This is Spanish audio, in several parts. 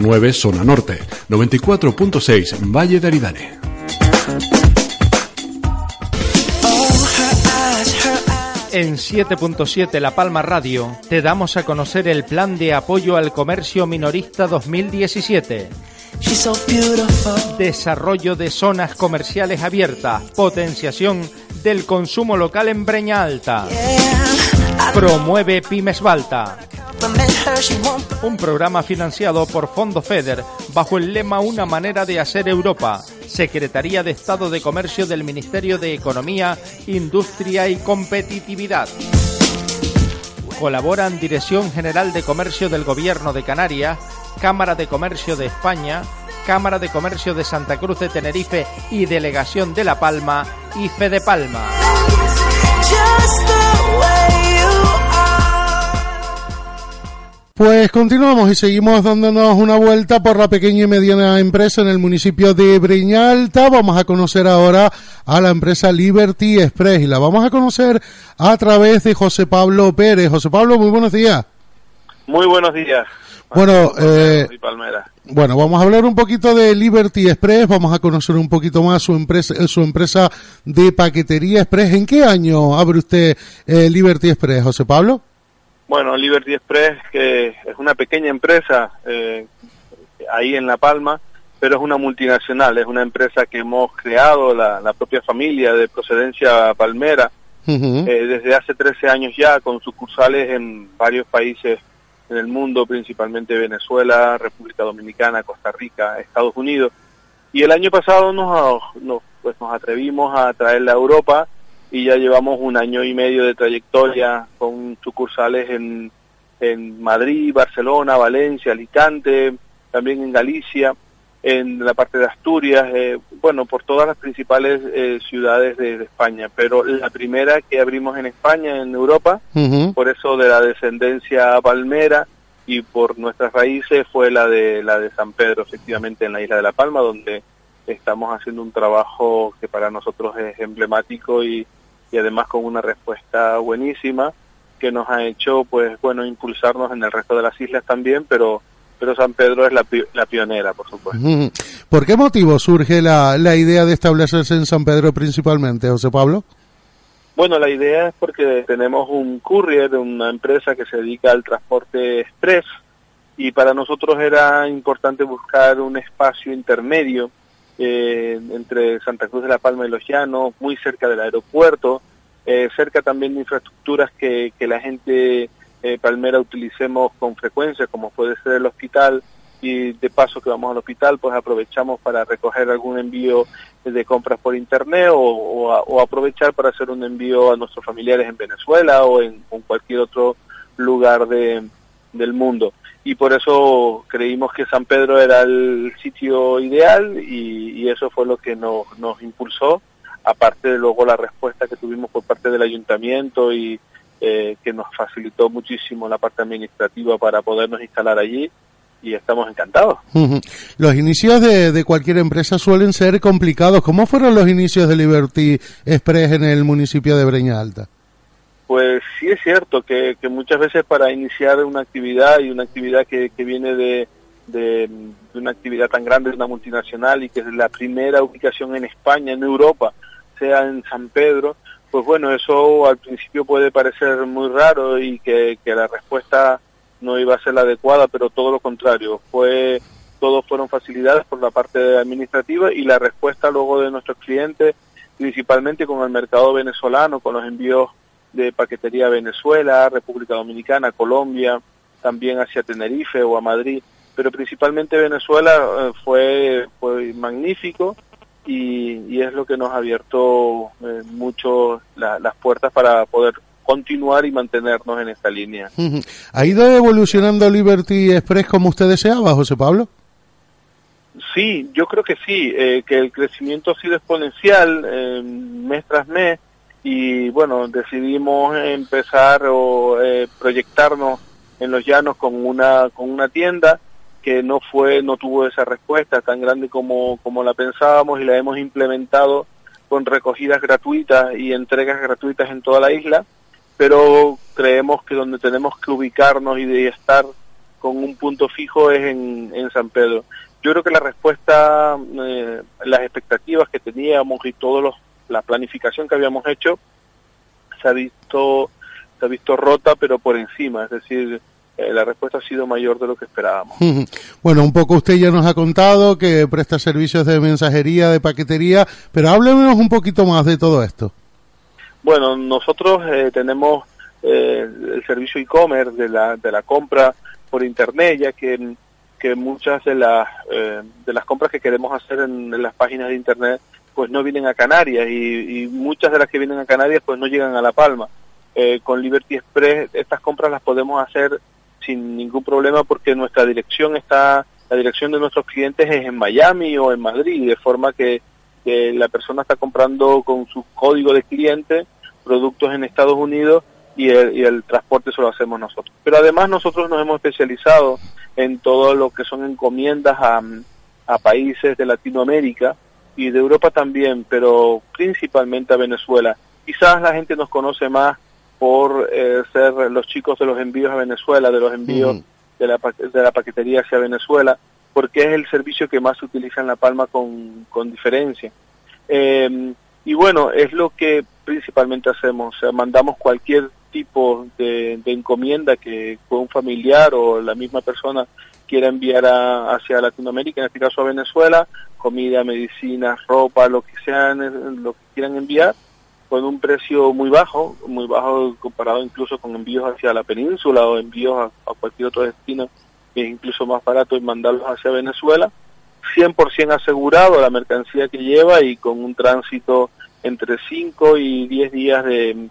100.9 Zona Norte, 94.6 Valle de Aridane. En 7.7 La Palma Radio te damos a conocer el Plan de Apoyo al Comercio Minorista 2017. Desarrollo de zonas comerciales abiertas, potenciación del consumo local en Breña Alta. Promueve Pymes Balta. Un programa financiado por Fondo FEDER bajo el lema Una manera de hacer Europa. Secretaría de Estado de Comercio del Ministerio de Economía, Industria y Competitividad. Colaboran Dirección General de Comercio del Gobierno de Canarias, Cámara de Comercio de España, Cámara de Comercio de Santa Cruz de Tenerife y Delegación de La Palma y Fede Palma. Pues continuamos y seguimos dándonos una vuelta por la pequeña y mediana empresa en el municipio de Breñalta. Vamos a conocer ahora a la empresa Liberty Express y la vamos a conocer a través de José Pablo Pérez. José Pablo, muy buenos días. Muy buenos días. Bueno, eh, bueno, vamos a hablar un poquito de Liberty Express, vamos a conocer un poquito más su empresa, su empresa de paquetería Express. ¿En qué año abre usted eh, Liberty Express, José Pablo? Bueno, Liberty Express, que es una pequeña empresa eh, ahí en La Palma, pero es una multinacional, es una empresa que hemos creado, la, propia familia de procedencia palmera, eh, desde hace 13 años ya, con sucursales en varios países en el mundo, principalmente Venezuela, República Dominicana, Costa Rica, Estados Unidos. Y el año pasado nos, nos, pues nos atrevimos a traerla a Europa y ya llevamos un año y medio de trayectoria con sucursales en, en Madrid, Barcelona, Valencia, Alicante, también en Galicia, en la parte de Asturias, eh, bueno, por todas las principales eh, ciudades de, España, pero la primera que abrimos en España, en Europa, por eso de la descendencia palmera y por nuestras raíces fue la de la de San Pedro, efectivamente en la isla de La Palma, donde estamos haciendo un trabajo que para nosotros es emblemático y, y además con una respuesta buenísima que nos ha hecho pues bueno impulsarnos en el resto de las islas también pero pero San Pedro es la, la pionera por supuesto ¿por qué motivo surge la, la idea de establecerse en San Pedro principalmente José Pablo? Bueno, la idea es porque tenemos un courier, una empresa que se dedica al transporte express y para nosotros era importante buscar un espacio intermedio eh, entre Santa Cruz de la Palma y Los Llanos, muy cerca del aeropuerto, eh, cerca también de infraestructuras que, que la gente eh, palmera utilicemos con frecuencia, como puede ser el hospital, y de paso que vamos al hospital, pues aprovechamos para recoger algún envío de compras por internet o, aprovechar para hacer un envío a nuestros familiares en Venezuela o en cualquier otro lugar de, del mundo y por eso creímos que San Pedro era el sitio ideal y, eso fue lo que nos, nos impulsó, aparte de luego la respuesta que tuvimos por parte del ayuntamiento y eh, que nos facilitó muchísimo la parte administrativa para podernos instalar allí y estamos encantados. Los inicios de, de, cualquier empresa suelen ser complicados. ¿Cómo fueron los inicios de Liberty Express en el municipio de Breña Alta? Pues sí es cierto que, muchas veces para iniciar una actividad y una actividad que, viene de, una actividad tan grande, de una multinacional y que es la primera ubicación en España, en Europa, sea en San Pedro, pues bueno, eso al principio puede parecer muy raro y que, que la respuesta no iba a ser la adecuada, pero todo lo contrario, fue todos fueron facilidades por la parte administrativa y la respuesta luego de nuestros clientes, principalmente con el mercado venezolano, con los envíos de paquetería a Venezuela, República Dominicana, Colombia, también hacia Tenerife o a Madrid, pero principalmente Venezuela eh, fue, fue magnífico y, es lo que nos ha abierto eh, mucho las puertas para poder continuar y mantenernos en esta línea. ¿Ha ido evolucionando Liberty Express como usted deseaba, José Pablo? Sí, yo creo que sí, eh, que el crecimiento ha sido exponencial mes tras mes y bueno, decidimos empezar o eh, proyectarnos en los llanos con una, con una tienda que no fue, no tuvo esa respuesta tan grande como, como la pensábamos y la hemos implementado con recogidas gratuitas y entregas gratuitas en toda la isla, pero creemos que donde tenemos que ubicarnos y de estar con un punto fijo es en, en San Pedro. Yo creo que la respuesta, eh, las expectativas que teníamos y todos la planificación que habíamos hecho se ha visto se ha visto rota pero por encima, es decir, eh, la respuesta ha sido mayor de lo que esperábamos. Bueno, un poco usted ya nos ha contado que presta servicios de mensajería, de paquetería, pero háblenos un poquito más de todo esto. Bueno, nosotros eh, tenemos eh, el servicio e-commerce de la, de la compra por internet, ya que, que muchas de las, de las compras que queremos hacer en, las páginas de internet pues no vienen a Canarias y, y, muchas de las que vienen a Canarias pues no llegan a La Palma. con Liberty Express estas compras las podemos hacer sin ningún problema porque nuestra dirección está, la dirección de nuestros clientes es en Miami o en Madrid, de forma que, la persona está comprando con su código de cliente productos en Estados Unidos y el, transporte se lo hacemos nosotros. Pero además nosotros nos hemos especializado en todo lo que son encomiendas a países de Latinoamérica y de Europa también, pero principalmente a Venezuela. Quizás la gente nos conoce más por eh, ser los chicos de los envíos a Venezuela, de los envíos de, la, de la paquetería hacia Venezuela, porque es el servicio que más se utiliza en La Palma con, con diferencia. Eh, y bueno, es lo que principalmente hacemos, o sea, mandamos cualquier tipo de, encomienda que un familiar o la misma persona quiera enviar hacia Latinoamérica, en este caso a Venezuela, comida, medicina, ropa, lo que sean, lo que quieran enviar, con un precio muy bajo, muy bajo comparado incluso con envíos hacia la península o envíos a, cualquier otro destino que es incluso más barato y mandarlos hacia Venezuela, 100% asegurado la mercancía que lleva y con un tránsito entre 5 y 10 días de,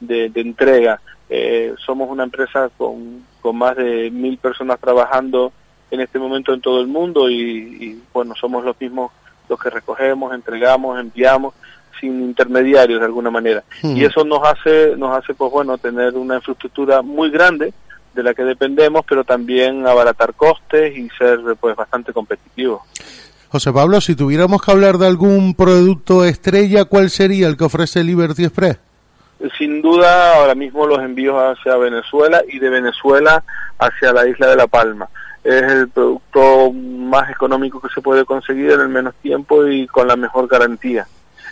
de, entrega. Eh, somos una empresa con, con más de mil personas trabajando en este momento en todo el mundo y, y bueno, somos los mismos los que recogemos, entregamos, enviamos sin intermediarios de alguna manera. Y eso nos hace, nos hace pues bueno, tener una infraestructura muy grande de la que dependemos, pero también abaratar costes y ser pues bastante competitivos. José Pablo, si tuviéramos que hablar de algún producto estrella, ¿cuál sería el que ofrece Liberty Express? Sin duda, ahora mismo los envíos hacia Venezuela y de Venezuela hacia la isla de La Palma. Es el producto más económico que se puede conseguir en el menos tiempo y con la mejor garantía.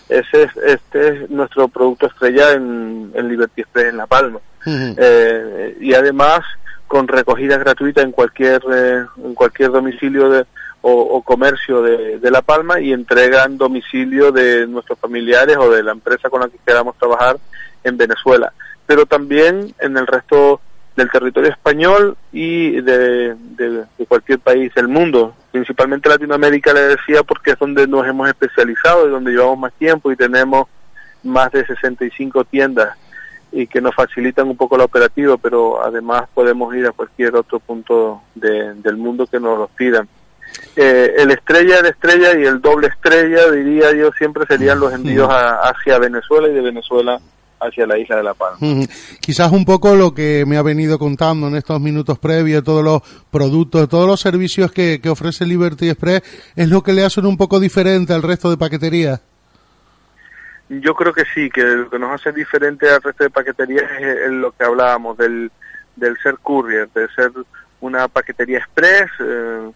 Ese es, este es nuestro producto estrella en, Liberty Express en La Palma. Eh, y además con recogida gratuita en cualquier eh, en cualquier domicilio de, o, comercio de, de, La Palma y entrega en domicilio de nuestros familiares o de la empresa con la que queramos trabajar en Venezuela. Pero también en el resto del territorio español y de, de, cualquier país del mundo, principalmente Latinoamérica, le decía, porque es donde nos hemos especializado y donde llevamos más tiempo y tenemos más de 65 tiendas y que nos facilitan un poco la operativa, pero además podemos ir a cualquier otro punto del mundo que nos lo pidan. Eh, el estrella, de estrella y el doble estrella, diría yo, siempre serían los envíos hacia Venezuela y de Venezuela hacia la isla de La Palma. Quizás un poco lo que me ha venido contando en estos minutos previos, todos los productos, todos los servicios que, ofrece Liberty Express, es lo que le hace un poco diferente al resto de paqueterías. Yo creo que sí, que lo que nos hace diferente al resto de paqueterías es, lo que hablábamos del, del ser courier, de ser una paquetería express, eh,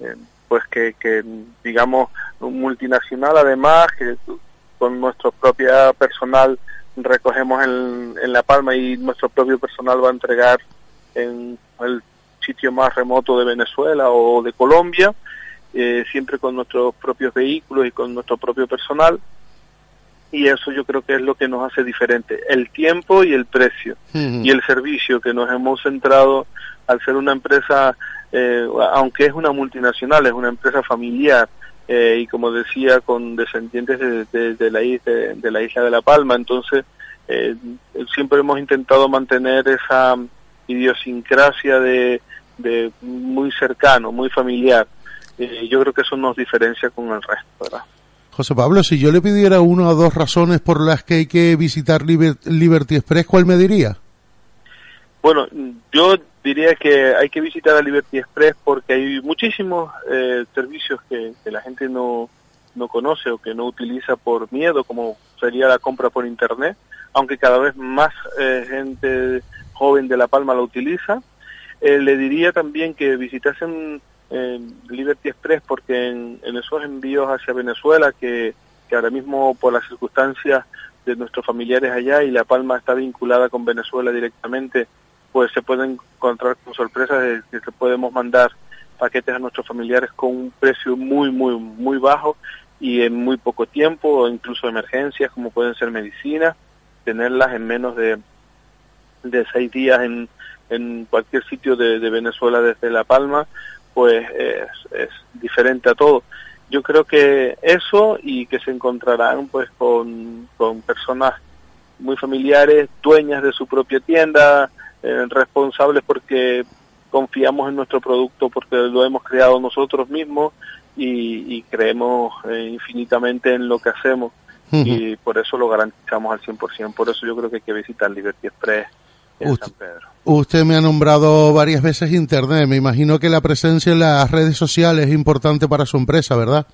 eh, pues que, que digamos multinacional además, que con nuestro propio personal recogemos en, en La Palma y nuestro propio personal va a entregar en el sitio más remoto de Venezuela o de Colombia, eh, siempre con nuestros propios vehículos y con nuestro propio personal. Y eso yo creo que es lo que nos hace diferente, el tiempo y el precio y el servicio que nos hemos centrado al ser una empresa, eh, aunque es una multinacional, es una empresa familiar, eh, y como decía con descendientes de, la, isla, de, la isla de La Palma. Entonces, eh, siempre hemos intentado mantener esa idiosincrasia de, muy cercano, muy familiar. Eh, yo creo que eso nos diferencia con el resto, ¿verdad? José Pablo, si yo le pidiera una o dos razones por las que hay que visitar Liberty Express, ¿cuál me diría? Bueno, yo diría que hay que visitar a Liberty Express porque hay muchísimos eh, servicios que, la gente no, no conoce o que no utiliza por miedo, como sería la compra por Internet, aunque cada vez más eh, gente joven de La Palma la utiliza. Eh, le diría también que visitasen eh, Liberty Express porque en, esos envíos hacia Venezuela, que, que ahora mismo por las circunstancias de nuestros familiares allá y La Palma está vinculada con Venezuela directamente, pues se pueden encontrar con sorpresas de que podemos mandar paquetes a nuestros familiares con un precio muy, muy, muy bajo y en muy poco tiempo, o incluso emergencias como pueden ser medicinas, tenerlas en menos de, de seis días en, en cualquier sitio de, Venezuela desde La Palma, pues es, es, diferente a todo. Yo creo que eso y que se encontrarán pues con, con personas muy familiares, dueñas de su propia tienda, eh, responsables porque confiamos en nuestro producto porque lo hemos creado nosotros mismos y, creemos eh, infinitamente en lo que hacemos y por eso lo garantizamos al 100%. Por eso yo creo que hay que visitar Liberty Express en San Pedro. Usted me ha nombrado varias veces Internet. Me imagino que la presencia en las redes sociales es importante para su empresa, ¿verdad?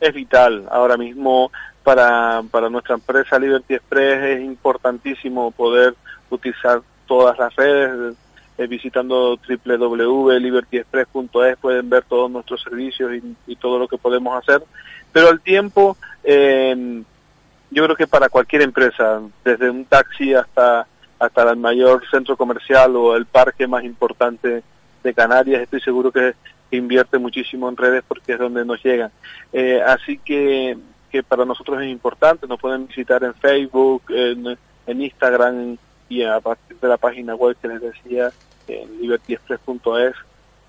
Es vital. Ahora mismo para, para nuestra empresa Liberty Express es importantísimo poder utilizar todas las redes, eh, visitando www.libertyexpress.es pueden ver todos nuestros servicios y, todo lo que podemos hacer. Pero al tiempo, eh, yo creo que para cualquier empresa, desde un taxi hasta, hasta el mayor centro comercial o el parque más importante de Canarias, estoy seguro que, invierte muchísimo en redes porque es donde nos llegan. Eh, así que, que para nosotros es importante, nos pueden visitar en Facebook, en, en Instagram y a partir de la página web que les decía, en libertyexpress.es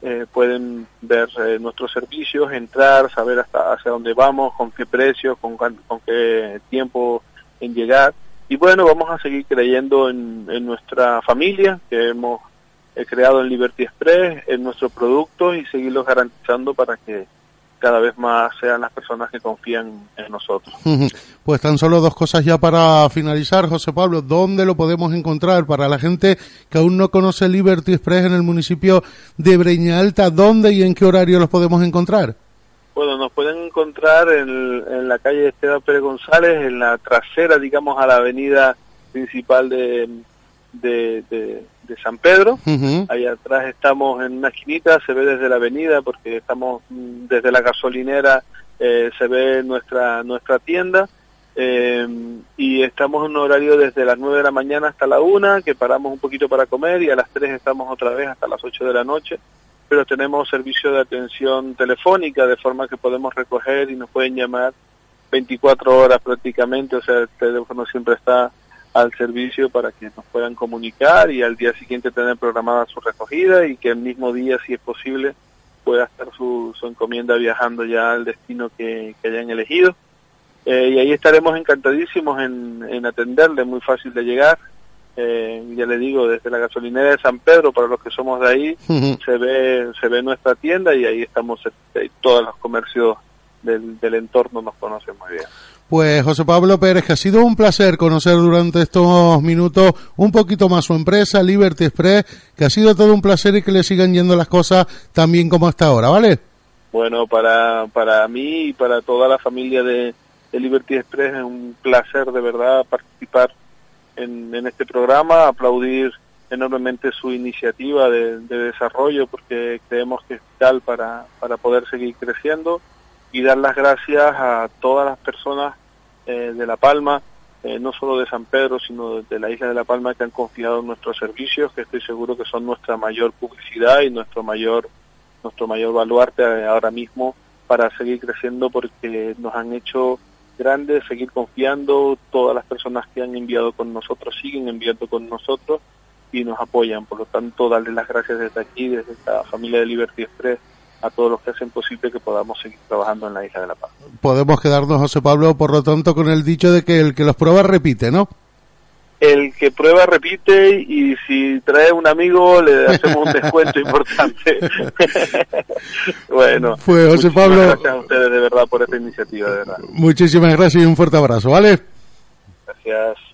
eh, pueden ver eh, nuestros servicios, entrar, saber hasta hacia dónde vamos, con qué precio, con, qué tiempo en llegar. Y bueno, vamos a seguir creyendo en, en nuestra familia que hemos eh, creado en Liberty Express, en nuestros productos y seguirlos garantizando para que cada vez más sean las personas que confían en nosotros. Pues tan solo dos cosas ya para finalizar, José Pablo. ¿Dónde lo podemos encontrar para la gente que aún no conoce Liberty Express en el municipio de Breña Alta? ¿Dónde y en qué horario los podemos encontrar? Bueno, nos pueden encontrar en, la calle Esteban Pérez González, en la trasera, digamos, a la avenida principal de, de de San Pedro. Ahí atrás estamos en una esquinita, se ve desde la avenida porque estamos mm, desde la gasolinera, eh, se ve nuestra, nuestra tienda. Eh, y estamos en un horario desde las 9 de la mañana hasta la 1, que paramos un poquito para comer y a las 3 estamos otra vez hasta las 8 de la noche. Pero tenemos servicio de atención telefónica, de forma que podemos recoger y nos pueden llamar 24 horas prácticamente, o sea, el teléfono siempre está al servicio para que nos puedan comunicar y al día siguiente tener programada su recogida y que el mismo día, si es posible, pueda estar su, su encomienda viajando ya al destino que, hayan elegido. Eh, y ahí estaremos encantadísimos en, en atenderle, muy fácil de llegar. Eh, ya le digo, desde la gasolinera de San Pedro, para los que somos de ahí, se ve se ve nuestra tienda y ahí estamos, este, todos los comercios del, del entorno nos conocen muy bien. Pues José Pablo Pérez, que ha sido un placer conocer durante estos minutos un poquito más su empresa, Liberty Express, que ha sido todo un placer y que le sigan yendo las cosas tan bien como hasta ahora, ¿vale? Bueno, para, para mí y para toda la familia de, Liberty Express es un placer de verdad participar en, este programa, aplaudir enormemente su iniciativa de, de, desarrollo porque creemos que es vital para, para poder seguir creciendo y dar las gracias a todas las personas eh, de La Palma, eh, no solo de San Pedro, sino de la isla de La Palma que han confiado en nuestros servicios, que estoy seguro que son nuestra mayor publicidad y nuestro mayor nuestro mayor baluarte eh, ahora mismo para seguir creciendo porque nos han hecho grandes, seguir confiando, todas las personas que han enviado con nosotros siguen enviando con nosotros y nos apoyan, por lo tanto darles las gracias desde aquí, desde esta familia de Liberty Express a todos los que hacen posible que podamos seguir trabajando en la Isla de la Paz. Podemos quedarnos, José Pablo, por lo tanto, con el dicho de que el que los prueba repite, ¿no? El que prueba repite y si trae un amigo le hacemos un descuento importante. bueno, pues José Pablo, gracias a ustedes de verdad por esta iniciativa, de verdad. Muchísimas gracias y un fuerte abrazo, ¿vale? Gracias.